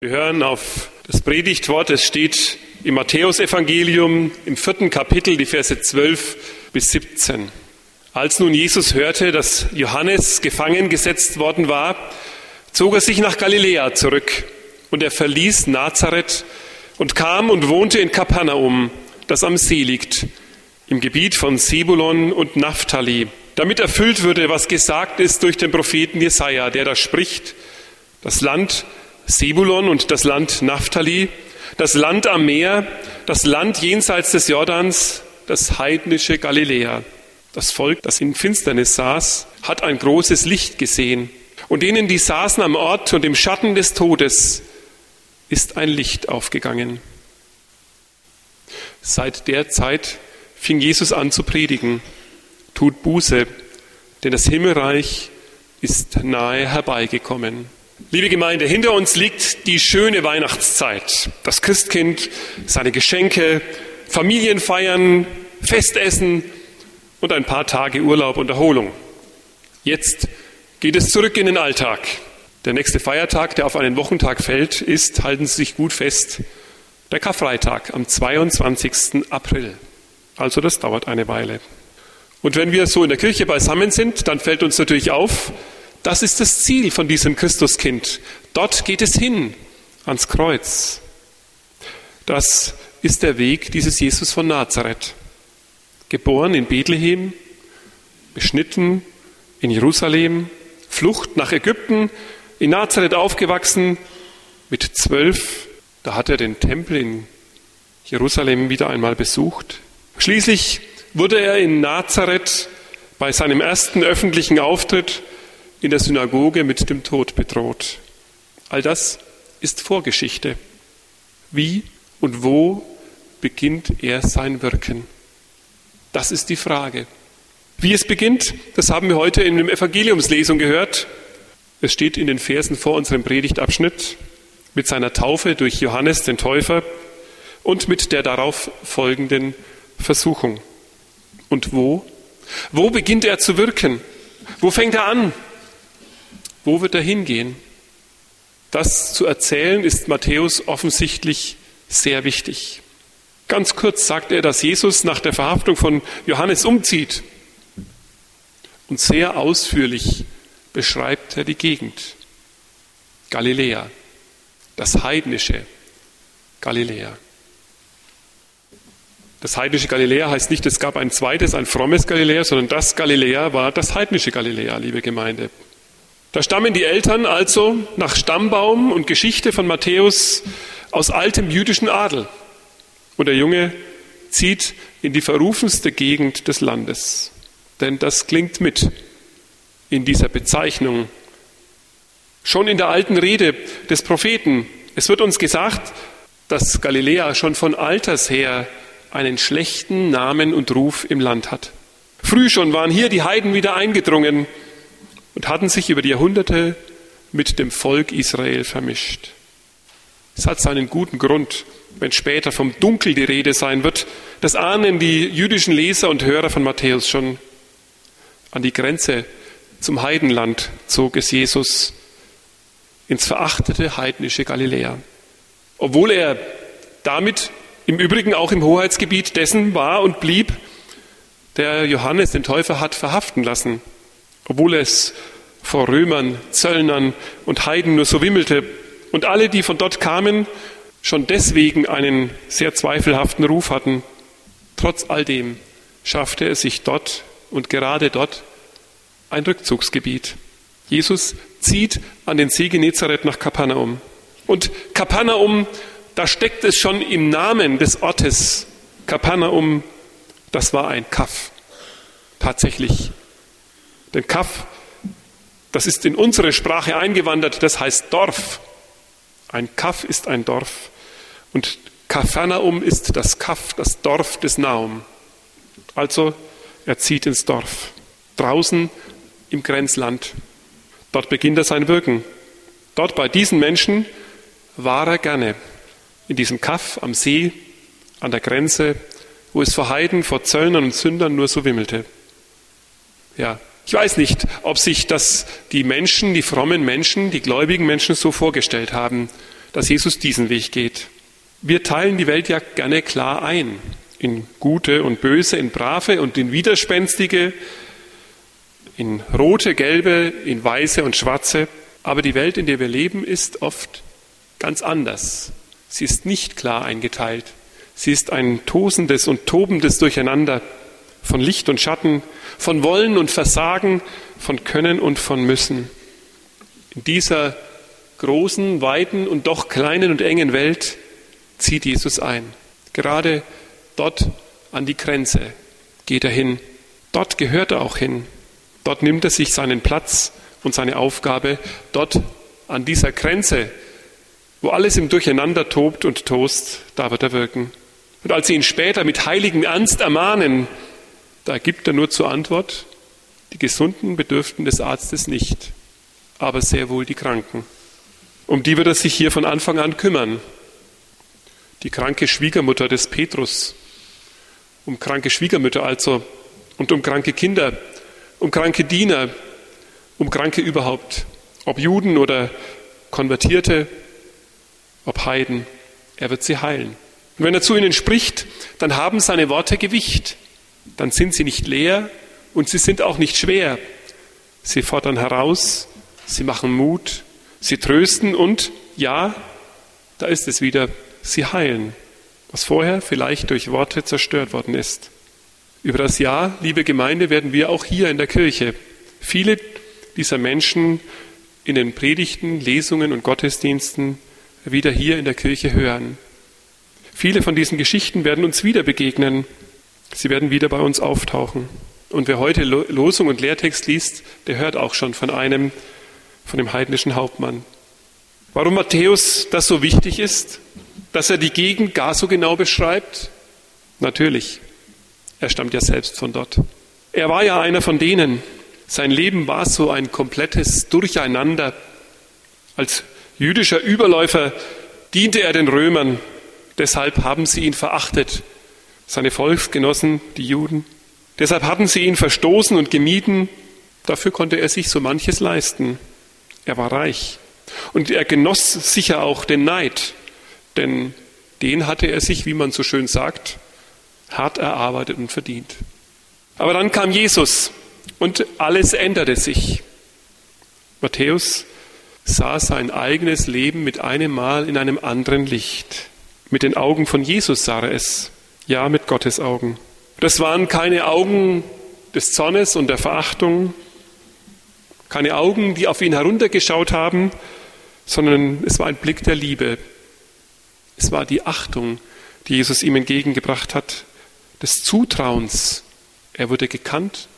Wir hören auf das Predigtwort, es steht im Matthäusevangelium im vierten Kapitel, die Verse 12 bis 17. Als nun Jesus hörte, dass Johannes gefangen gesetzt worden war, zog er sich nach Galiläa zurück und er verließ Nazareth und kam und wohnte in Kapernaum, das am See liegt, im Gebiet von Sebulon und Naphtali, damit erfüllt würde, was gesagt ist durch den Propheten Jesaja, der da spricht, das Land Sebulon und das Land Naphtali, das Land am Meer, das Land jenseits des Jordans, das heidnische Galiläa. Das Volk, das in Finsternis saß, hat ein großes Licht gesehen. Und denen, die saßen am Ort und im Schatten des Todes, ist ein Licht aufgegangen. Seit der Zeit fing Jesus an zu predigen. Tut Buße, denn das Himmelreich ist nahe herbeigekommen. Liebe Gemeinde, hinter uns liegt die schöne Weihnachtszeit. Das Christkind, seine Geschenke, Familienfeiern, Festessen und ein paar Tage Urlaub und Erholung. Jetzt geht es zurück in den Alltag. Der nächste Feiertag, der auf einen Wochentag fällt, ist, halten Sie sich gut fest, der Karfreitag am 22. April. Also das dauert eine Weile. Und wenn wir so in der Kirche beisammen sind, dann fällt uns natürlich auf, das ist das Ziel von diesem Christuskind. Dort geht es hin, ans Kreuz. Das ist der Weg dieses Jesus von Nazareth. Geboren in Bethlehem, beschnitten in Jerusalem, Flucht nach Ägypten, in Nazareth aufgewachsen, mit zwölf, da hat er den Tempel in Jerusalem wieder einmal besucht. Schließlich wurde er in Nazareth bei seinem ersten öffentlichen Auftritt in der Synagoge mit dem Tod bedroht. All das ist Vorgeschichte. Wie und wo beginnt er sein Wirken? Das ist die Frage. Wie es beginnt, das haben wir heute in der Evangeliumslesung gehört. Es steht in den Versen vor unserem Predigtabschnitt mit seiner Taufe durch Johannes den Täufer und mit der darauf folgenden Versuchung. Und wo? Wo beginnt er zu wirken? Wo fängt er an? Wo wird er hingehen? Das zu erzählen ist Matthäus offensichtlich sehr wichtig. Ganz kurz sagt er, dass Jesus nach der Verhaftung von Johannes umzieht. Und sehr ausführlich beschreibt er die Gegend. Galiläa, das heidnische Galiläa. Das heidnische Galiläa heißt nicht, es gab ein zweites, ein frommes Galiläa, sondern das Galiläa war das heidnische Galiläa, liebe Gemeinde. Da stammen die Eltern also nach Stammbaum und Geschichte von Matthäus aus altem jüdischen Adel. Und der Junge zieht in die verrufenste Gegend des Landes. Denn das klingt mit in dieser Bezeichnung. Schon in der alten Rede des Propheten, es wird uns gesagt, dass Galiläa schon von alters her einen schlechten Namen und Ruf im Land hat. Früh schon waren hier die Heiden wieder eingedrungen und hatten sich über die Jahrhunderte mit dem Volk Israel vermischt. Es hat seinen guten Grund, wenn später vom Dunkel die Rede sein wird. Das ahnen die jüdischen Leser und Hörer von Matthäus schon. An die Grenze zum Heidenland zog es Jesus ins verachtete heidnische Galiläa. Obwohl er damit im Übrigen auch im Hoheitsgebiet dessen war und blieb, der Johannes den Täufer hat verhaften lassen obwohl es vor Römern, Zöllnern und Heiden nur so wimmelte und alle, die von dort kamen, schon deswegen einen sehr zweifelhaften Ruf hatten. Trotz all dem schaffte er sich dort und gerade dort ein Rückzugsgebiet. Jesus zieht an den See Genezareth nach Kapernaum. Und Kapernaum, da steckt es schon im Namen des Ortes. Kapernaum, das war ein Kaff. Tatsächlich denn Kaf, das ist in unsere Sprache eingewandert, das heißt Dorf. Ein Kaf ist ein Dorf. Und Kapernaum ist das Kaf, das Dorf des Naum. Also er zieht ins Dorf, draußen im Grenzland. Dort beginnt er sein Wirken. Dort bei diesen Menschen war er gerne. In diesem Kaff am See, an der Grenze, wo es vor Heiden, vor Zöllnern und Sündern nur so wimmelte. Ja, ich weiß nicht, ob sich das die Menschen, die frommen Menschen, die gläubigen Menschen so vorgestellt haben. dass Jesus diesen Weg geht. Wir teilen die Welt ja gerne klar ein in gute und böse, in brave und in widerspenstige, in rote, gelbe, in weiße und schwarze. Aber die Welt, in der wir leben, ist oft ganz anders. Sie ist nicht klar eingeteilt. Sie ist ein tosendes und tobendes Durcheinander von Licht und Schatten, von Wollen und Versagen, von Können und von Müssen. In dieser großen, weiten und doch kleinen und engen Welt zieht Jesus ein. Gerade dort an die Grenze geht er hin. Dort gehört er auch hin. Dort nimmt er sich seinen Platz und seine Aufgabe. Dort an dieser Grenze, wo alles im Durcheinander tobt und tost, da wird er wirken. Und als sie ihn später mit heiligen Ernst ermahnen, da gibt er nur zur Antwort, die Gesunden bedürften des Arztes nicht, aber sehr wohl die Kranken. Um die wird er sich hier von Anfang an kümmern. Die kranke Schwiegermutter des Petrus, um kranke Schwiegermütter also und um kranke Kinder, um kranke Diener, um Kranke überhaupt, ob Juden oder Konvertierte, ob Heiden. Er wird sie heilen. Und wenn er zu ihnen spricht, dann haben seine Worte Gewicht. Dann sind sie nicht leer und sie sind auch nicht schwer. Sie fordern heraus, sie machen Mut, Sie trösten und, ja, da ist es wieder, sie heilen, was vorher vielleicht durch Worte zerstört worden ist. Über das Jahr, liebe Gemeinde, werden wir auch hier in der Kirche viele dieser Menschen in den Predigten, Lesungen und Gottesdiensten wieder hier in der Kirche hören. Viele von diesen Geschichten werden uns wieder begegnen. Sie werden wieder bei uns auftauchen. Und wer heute Losung und Lehrtext liest, der hört auch schon von einem, von dem heidnischen Hauptmann. Warum Matthäus das so wichtig ist, dass er die Gegend gar so genau beschreibt? Natürlich, er stammt ja selbst von dort. Er war ja einer von denen. Sein Leben war so ein komplettes Durcheinander. Als jüdischer Überläufer diente er den Römern. Deshalb haben sie ihn verachtet, seine Volksgenossen, die Juden. Deshalb hatten sie ihn verstoßen und gemieden. Dafür konnte er sich so manches leisten. Er war reich. Und er genoss sicher auch den Neid, denn den hatte er sich, wie man so schön sagt, hart erarbeitet und verdient. Aber dann kam Jesus und alles änderte sich. Matthäus sah sein eigenes Leben mit einem Mal in einem anderen Licht. Mit den Augen von Jesus sah er es, ja mit Gottes Augen. Das waren keine Augen des Zornes und der Verachtung, keine Augen, die auf ihn heruntergeschaut haben, sondern es war ein Blick der Liebe. Es war die Achtung, die Jesus ihm entgegengebracht hat, des Zutrauens. Er wurde gekannt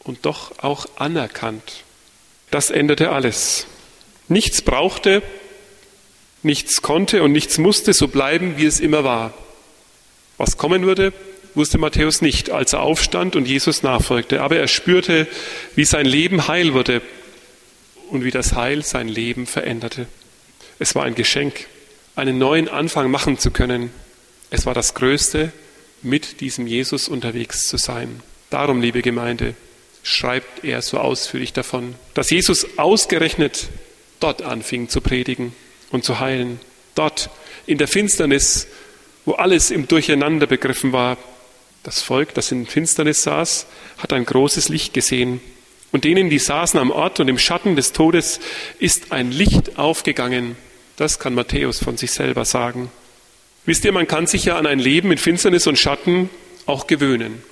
und doch auch anerkannt. Das änderte alles. Nichts brauchte, nichts konnte und nichts musste so bleiben, wie es immer war. Was kommen würde, wusste Matthäus nicht, als er aufstand und Jesus nachfolgte. Aber er spürte, wie sein Leben heil wurde und wie das Heil sein Leben veränderte. Es war ein Geschenk, einen neuen Anfang machen zu können. Es war das Größte, mit diesem Jesus unterwegs zu sein. Darum, liebe Gemeinde, schreibt er so ausführlich davon, dass Jesus ausgerechnet dort anfing zu predigen und zu heilen. Dort in der Finsternis, wo alles im Durcheinander begriffen war, das Volk, das in Finsternis saß, hat ein großes Licht gesehen. Und denen, die saßen am Ort und im Schatten des Todes, ist ein Licht aufgegangen. Das kann Matthäus von sich selber sagen. Wisst ihr, man kann sich ja an ein Leben mit Finsternis und Schatten auch gewöhnen.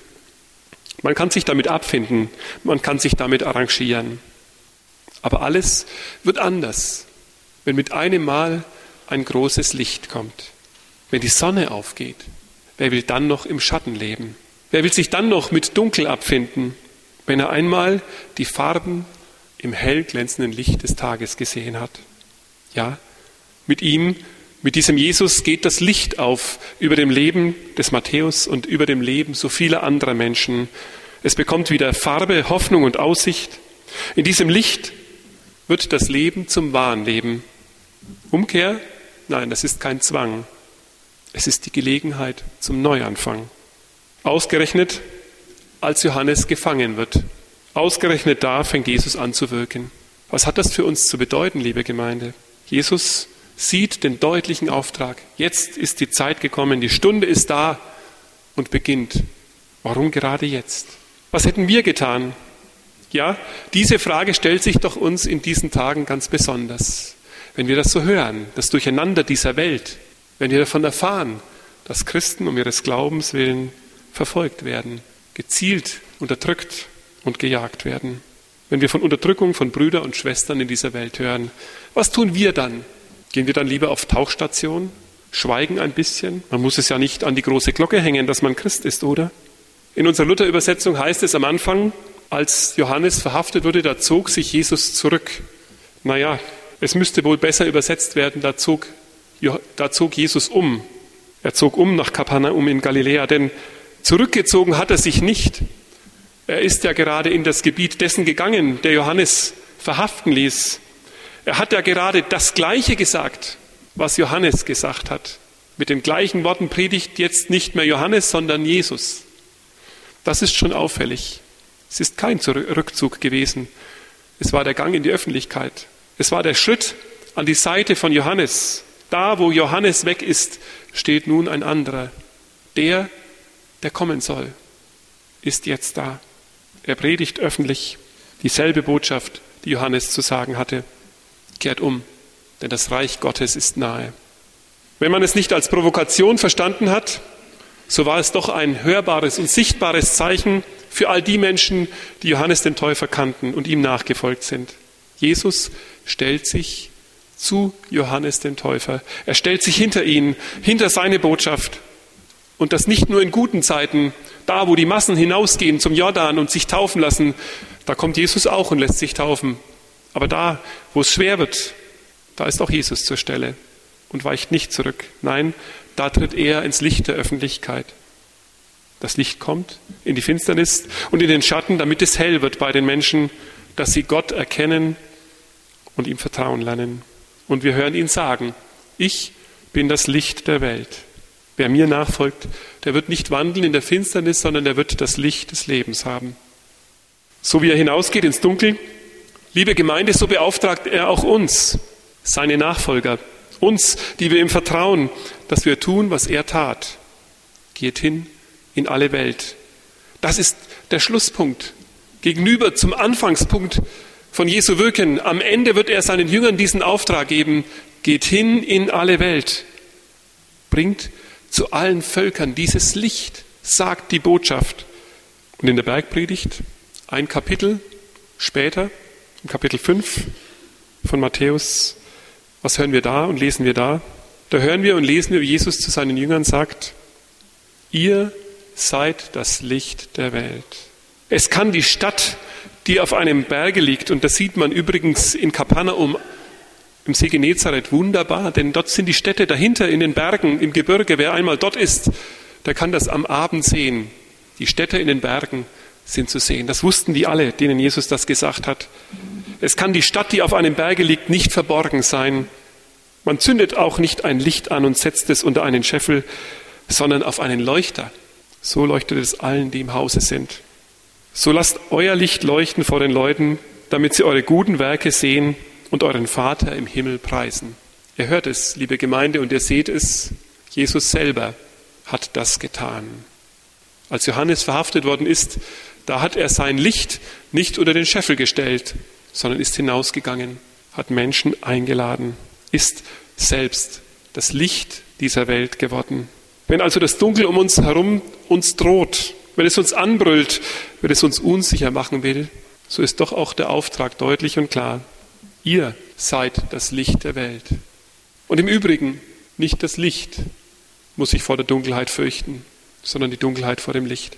Man kann sich damit abfinden, man kann sich damit arrangieren. Aber alles wird anders, wenn mit einem Mal ein großes Licht kommt, wenn die Sonne aufgeht, Wer will dann noch im Schatten leben? Wer will sich dann noch mit Dunkel abfinden, wenn er einmal die Farben im hell glänzenden Licht des Tages gesehen hat? Ja, mit ihm, mit diesem Jesus geht das Licht auf über dem Leben des Matthäus und über dem Leben so vieler anderer Menschen. Es bekommt wieder Farbe, Hoffnung und Aussicht. In diesem Licht wird das Leben zum wahren Leben. Umkehr? Nein, das ist kein Zwang. Es ist die Gelegenheit zum Neuanfang. Ausgerechnet, als Johannes gefangen wird. Ausgerechnet da fängt Jesus an zu wirken. Was hat das für uns zu bedeuten, liebe Gemeinde? Jesus sieht den deutlichen Auftrag. Jetzt ist die Zeit gekommen, die Stunde ist da und beginnt. Warum gerade jetzt? Was hätten wir getan? Ja, diese Frage stellt sich doch uns in diesen Tagen ganz besonders. Wenn wir das so hören, das Durcheinander dieser Welt, wenn wir davon erfahren, dass Christen um ihres Glaubens willen verfolgt werden, gezielt unterdrückt und gejagt werden. Wenn wir von Unterdrückung von Brüdern und Schwestern in dieser Welt hören, was tun wir dann? Gehen wir dann lieber auf Tauchstation, schweigen ein bisschen? Man muss es ja nicht an die große Glocke hängen, dass man Christ ist, oder? In unserer Luther-Übersetzung heißt es am Anfang, als Johannes verhaftet wurde, da zog sich Jesus zurück. Naja, es müsste wohl besser übersetzt werden, da zog, da zog Jesus um. Er zog um nach Kapernaum in Galiläa, denn zurückgezogen hat er sich nicht. Er ist ja gerade in das Gebiet dessen gegangen, der Johannes verhaften ließ. Er hat ja gerade das Gleiche gesagt, was Johannes gesagt hat. Mit den gleichen Worten predigt jetzt nicht mehr Johannes, sondern Jesus. Das ist schon auffällig. Es ist kein Rückzug gewesen. Es war der Gang in die Öffentlichkeit. Es war der Schritt an die Seite von Johannes. Da, wo Johannes weg ist, steht nun ein anderer. Der, der kommen soll, ist jetzt da. Er predigt öffentlich dieselbe Botschaft, die Johannes zu sagen hatte. Kehrt um, denn das Reich Gottes ist nahe. Wenn man es nicht als Provokation verstanden hat, so war es doch ein hörbares und sichtbares Zeichen für all die Menschen, die Johannes den Täufer kannten und ihm nachgefolgt sind. Jesus stellt sich zu Johannes den Täufer. Er stellt sich hinter ihn, hinter seine Botschaft. Und das nicht nur in guten Zeiten, da wo die Massen hinausgehen zum Jordan und sich taufen lassen, da kommt Jesus auch und lässt sich taufen. Aber da, wo es schwer wird, da ist auch Jesus zur Stelle und weicht nicht zurück. Nein, da tritt er ins Licht der Öffentlichkeit. Das Licht kommt in die Finsternis und in den Schatten, damit es hell wird bei den Menschen, dass sie Gott erkennen und ihm vertrauen lernen. Und wir hören ihn sagen, ich bin das Licht der Welt. Wer mir nachfolgt, der wird nicht wandeln in der Finsternis, sondern der wird das Licht des Lebens haben. So wie er hinausgeht ins Dunkel, liebe Gemeinde, so beauftragt er auch uns, seine Nachfolger, uns, die wir ihm vertrauen, dass wir tun, was er tat. Geht hin in alle Welt. Das ist der Schlusspunkt. Gegenüber zum Anfangspunkt von Jesu Wirken. Am Ende wird er seinen Jüngern diesen Auftrag geben. Geht hin in alle Welt. Bringt zu allen Völkern dieses Licht, sagt die Botschaft. Und in der Bergpredigt, ein Kapitel später, im Kapitel 5 von Matthäus, was hören wir da und lesen wir da? Da hören wir und lesen wir, wie Jesus zu seinen Jüngern sagt, ihr seid das Licht der Welt. Es kann die Stadt, die auf einem Berge liegt, und das sieht man übrigens in Kapernaum im See Genezareth wunderbar, denn dort sind die Städte dahinter in den Bergen, im Gebirge. Wer einmal dort ist, der kann das am Abend sehen. Die Städte in den Bergen sind zu sehen. Das wussten die alle, denen Jesus das gesagt hat. Es kann die Stadt, die auf einem Berge liegt, nicht verborgen sein. Man zündet auch nicht ein Licht an und setzt es unter einen Scheffel, sondern auf einen Leuchter. So leuchtet es allen, die im Hause sind. So lasst euer Licht leuchten vor den Leuten, damit sie eure guten Werke sehen und euren Vater im Himmel preisen. Ihr hört es, liebe Gemeinde, und ihr seht es, Jesus selber hat das getan. Als Johannes verhaftet worden ist, da hat er sein Licht nicht unter den Scheffel gestellt, sondern ist hinausgegangen, hat Menschen eingeladen, ist selbst das Licht dieser Welt geworden. Wenn also das Dunkel um uns herum uns droht, wenn es uns anbrüllt, wenn es uns unsicher machen will, so ist doch auch der Auftrag deutlich und klar. Ihr seid das Licht der Welt. Und im Übrigen, nicht das Licht muss sich vor der Dunkelheit fürchten, sondern die Dunkelheit vor dem Licht.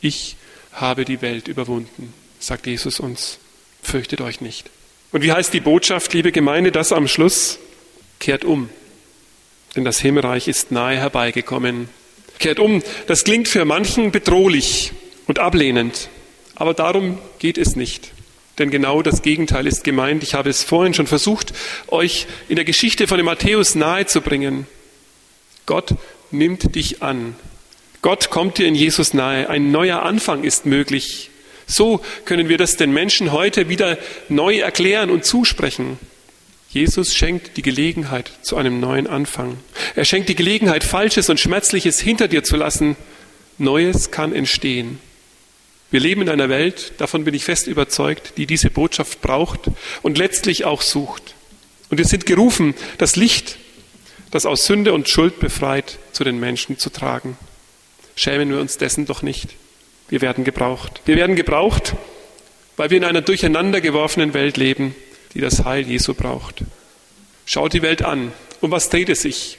Ich habe die Welt überwunden, sagt Jesus uns. Fürchtet euch nicht. Und wie heißt die Botschaft, liebe Gemeinde, das am Schluss? Kehrt um, denn das Himmelreich ist nahe herbeigekommen. Kehrt um, das klingt für manchen bedrohlich und ablehnend, aber darum geht es nicht. Denn genau das Gegenteil ist gemeint. Ich habe es vorhin schon versucht, euch in der Geschichte von dem Matthäus nahezubringen. Gott nimmt dich an. Gott kommt dir in Jesus nahe. Ein neuer Anfang ist möglich. So können wir das den Menschen heute wieder neu erklären und zusprechen. Jesus schenkt die Gelegenheit zu einem neuen Anfang. Er schenkt die Gelegenheit, Falsches und Schmerzliches hinter dir zu lassen. Neues kann entstehen. Wir leben in einer Welt, davon bin ich fest überzeugt, die diese Botschaft braucht und letztlich auch sucht. Und wir sind gerufen, das Licht, das aus Sünde und Schuld befreit, zu den Menschen zu tragen. Schämen wir uns dessen doch nicht. Wir werden gebraucht. Wir werden gebraucht, weil wir in einer durcheinander geworfenen Welt leben, die das Heil Jesu braucht. Schaut die Welt an. Um was dreht es sich?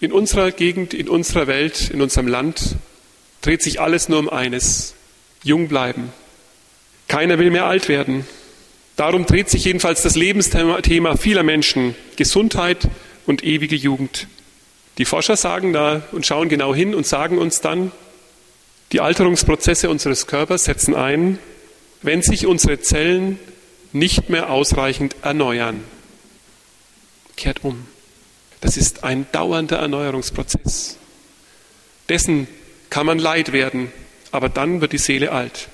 In unserer Gegend, in unserer Welt, in unserem Land dreht sich alles nur um eines. Jung bleiben. Keiner will mehr alt werden. Darum dreht sich jedenfalls das Lebensthema vieler Menschen. Gesundheit und ewige Jugend. Die Forscher sagen da und schauen genau hin und sagen uns dann, die Alterungsprozesse unseres Körpers setzen ein, wenn sich unsere Zellen nicht mehr ausreichend erneuern. Kehrt um. Das ist ein dauernder Erneuerungsprozess. Dessen kann man leid werden, aber dann wird die Seele alt.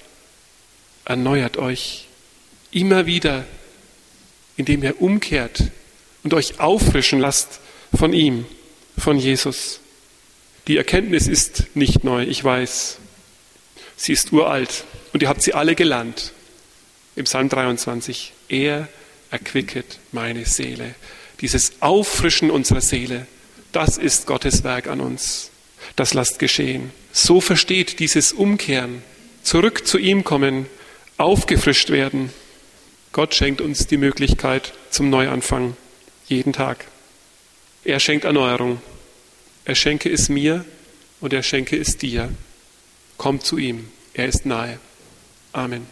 Erneuert euch immer wieder, indem ihr umkehrt und euch auffrischen lasst von ihm, von Jesus. Die Erkenntnis ist nicht neu, ich weiß. Sie ist uralt und ihr habt sie alle gelernt. Im Psalm 23. Er erquicket meine Seele. Dieses Auffrischen unserer Seele, das ist Gottes Werk an uns. Das lasst geschehen. So versteht dieses Umkehren, zurück zu ihm kommen, aufgefrischt werden. Gott schenkt uns die Möglichkeit zum Neuanfang, jeden Tag. Er schenkt Erneuerung. Er schenke es mir und er schenke es dir. Komm zu ihm. Er ist nahe. Amen.